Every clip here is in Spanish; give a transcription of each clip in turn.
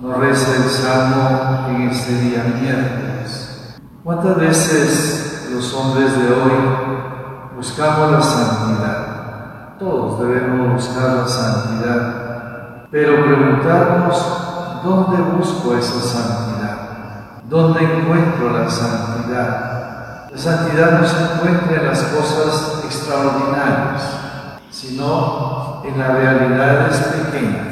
Nos reza el Salmo en este día miércoles. ¿Cuántas veces los hombres de hoy buscamos la santidad? Todos debemos buscar la santidad, pero preguntarnos, ¿dónde busco esa santidad? ¿Dónde encuentro la santidad? La santidad no se encuentra en las cosas extraordinarias, sino en las realidades pequeñas,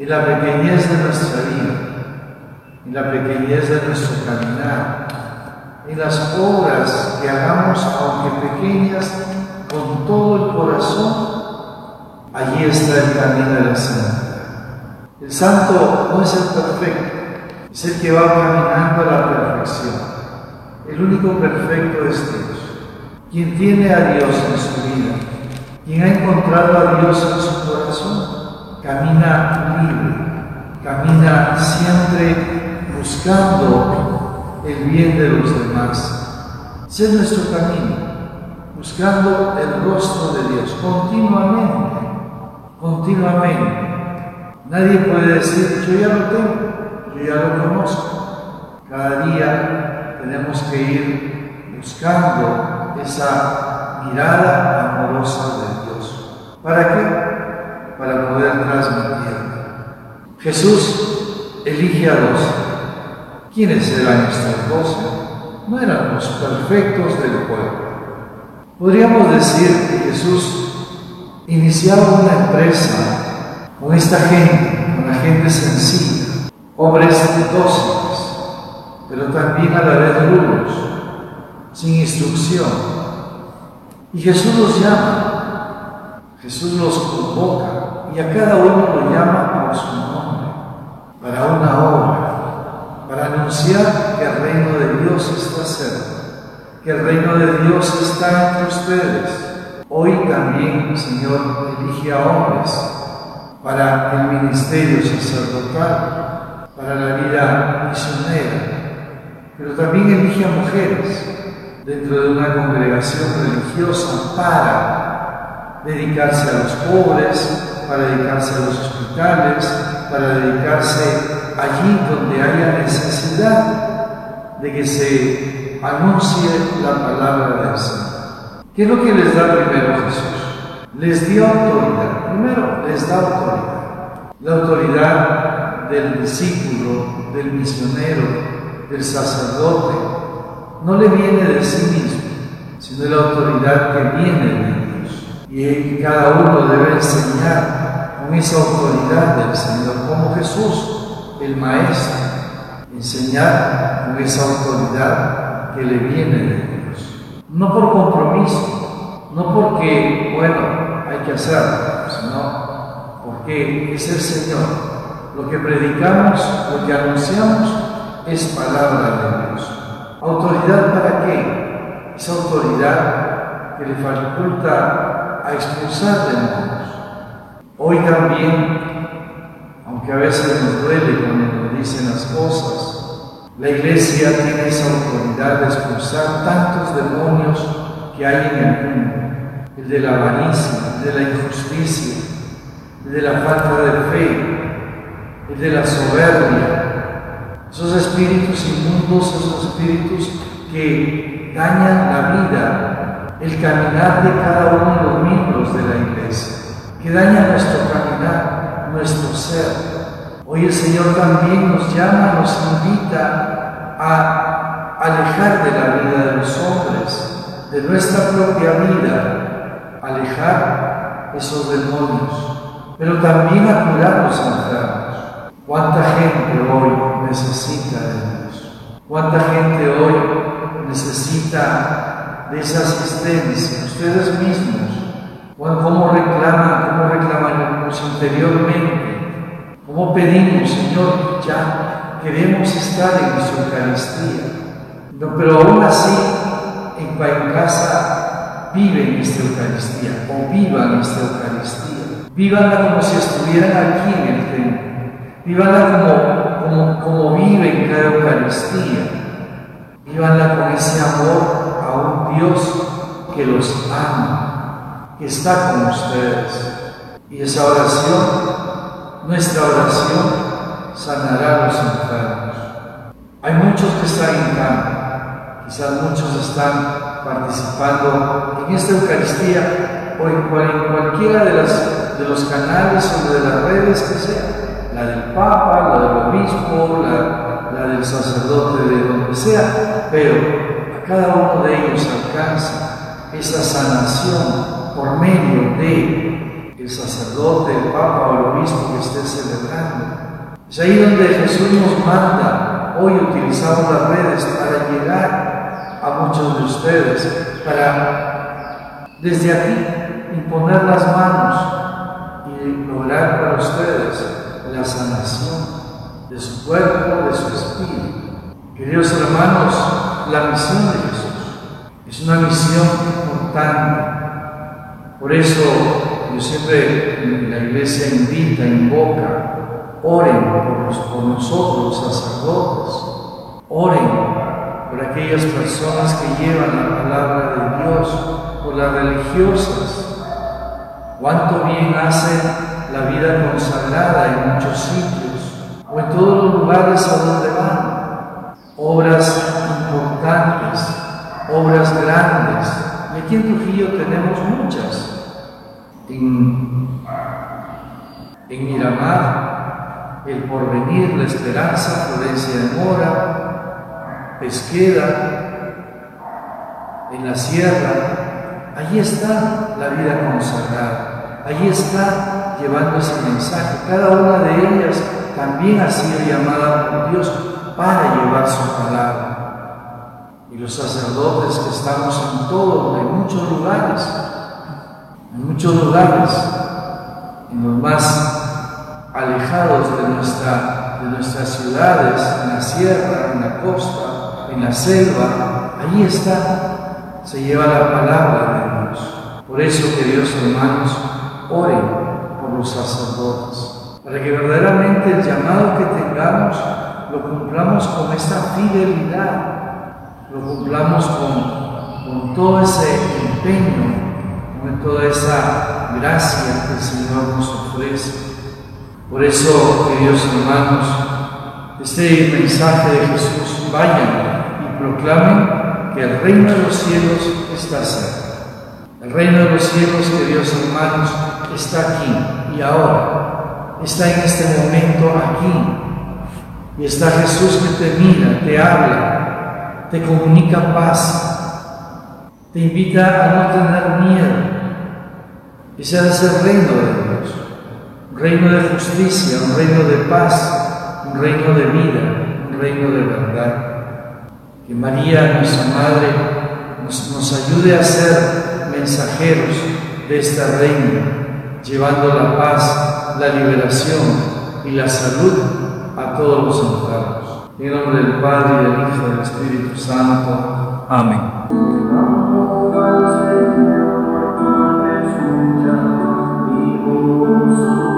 en la pequeñez de nuestra vida, en la pequeñez de nuestro caminar, en las obras que hagamos, aunque pequeñas, con todo el corazón, allí está el camino de la santidad. El santo no es el perfecto, es el que va caminando a la perfección. El único perfecto es Dios. Quien tiene a Dios en su vida, quien ha encontrado a Dios en su corazón, camina libre, camina siempre buscando el bien de los demás. Ese es nuestro camino, buscando el rostro de Dios continuamente, continuamente. Nadie puede decir, yo ya lo tengo ya lo conozco. Cada día tenemos que ir buscando esa mirada amorosa de Dios. ¿Para qué? Para poder transmitir. Jesús elige a dos. ¿Quiénes eran estos doce? No eran los perfectos del pueblo. Podríamos decir que Jesús iniciaba una empresa con esta gente, con la gente sencilla hombres dóciles, pero también a la vez rudos, sin instrucción. Y Jesús los llama, Jesús los convoca y a cada uno lo llama por su nombre, para una obra, para anunciar que el reino de Dios está cerca, que el reino de Dios está entre ustedes. Hoy también, Señor, elige a hombres para el ministerio sacerdotal para la vida misionera, pero también elige a mujeres dentro de una congregación religiosa para dedicarse a los pobres, para dedicarse a los hospitales, para dedicarse allí donde haya necesidad de que se anuncie la palabra del Señor. ¿Qué es lo que les da primero Jesús? Les dio autoridad. Primero les da autoridad. La autoridad del discípulo, del misionero, del sacerdote, no le viene de sí mismo, sino de la autoridad que viene de Y cada uno debe enseñar con esa autoridad del Señor, como Jesús, el Maestro, enseñar con esa autoridad que le viene de Dios. No por compromiso, no porque, bueno, hay que hacerlo, sino porque es el Señor lo que predicamos, lo que anunciamos es palabra de Dios. ¿Autoridad para qué? Esa autoridad que le faculta a expulsar demonios. Hoy también, aunque a veces nos duele cuando nos dicen las cosas, la iglesia tiene esa autoridad de expulsar tantos demonios que hay en el mundo. El de la avaricia, el de la injusticia, el de la falta de fe, el de la soberbia, esos espíritus inmundos, esos espíritus que dañan la vida, el caminar de cada uno de la iglesia, que dañan nuestro caminar, nuestro ser. Hoy el Señor también nos llama, nos invita a alejar de la vida de los hombres, de nuestra propia vida, alejar esos demonios, pero también a curar los enfermos ¿Cuánta gente hoy necesita de Dios? ¿Cuánta gente hoy necesita de esa asistencia? Ustedes mismos, ¿cómo reclaman, cómo reclamamos interiormente? ¿Cómo pedimos, Señor, ya queremos estar en su Eucaristía? Pero aún así, en, casa viven esta Eucaristía o vivan esta Eucaristía. Vívanla como si estuvieran aquí en el templo Vívanla como, como, viven cada Eucaristía. Vívanla con ese amor a un Dios que los ama, está con ustedes. Y esa oración, nuestra oración, sanará a los enfermos. Hay muchos que están en cama, quizás muchos están participando en esta Eucaristía o en, cualquiera de, las, de los canales o de las redes que sea, la del Papa, la del Obispo, la, la del sacerdote de donde sea, pero a cada uno de ellos alcanza esa sanación por medio de el sacerdote, el Papa o el Obispo que esté celebrando. Es ahí donde Jesús nos manda, hoy utilizamos las redes para llegar a muchos de ustedes, para desde aquí imponer las manos y lograr para ustedes la sanación de su cuerpo, de su espíritu. Queridos hermanos, la misión de Jesús es una misión importante. Por eso yo siempre la iglesia invita, invoca, oren por, por nosotros sacerdotes, oren por aquellas personas que llevan la palabra de Dios, por las religiosas. Cuánto bien hace la vida consagrada en muchos sitios o en todos los lugares a donde van. Obras importantes, obras grandes. Y aquí en Trujillo tenemos muchas. En, Miramar, el porvenir, la esperanza, Florencia de Mora, Pesqueda, en la sierra, allí está la vida consagrada, allí está llevando ese mensaje. Cada una de ellas también ha sido llamada por Dios para llevar su palabra. Y los sacerdotes que estamos en todos, en muchos lugares, en muchos lugares, en los más alejados de, nuestra, de nuestras ciudades, en la sierra, en la costa, en la selva, allí está, se lleva la palabra de Dios. Por eso, queridos hermanos, oren los sacerdotes, para que verdaderamente el llamado que tengamos lo cumplamos con esta fidelidad, lo cumplamos con, con todo ese empeño, con toda esa gracia que el Señor nos ofrece. Por eso, queridos hermanos, este mensaje de Jesús, vayan y proclamen que el reino de los cielos está cerca. El reino de los cielos, queridos hermanos, está aquí y ahora. Está en este momento aquí. Y está Jesús que te mira, te habla, te comunica paz, te invita a no tener miedo. Ese es el reino de Dios. Un reino de justicia, un reino de paz, un reino de vida, un reino de verdad. Que María, nuestra Madre, nos, ayude a ser mensajeros de esta reina llevando la paz, la liberación y la salud a todos los enfermos. En nombre del Padre, y del Hijo y del Espíritu Santo. Amén. Deus.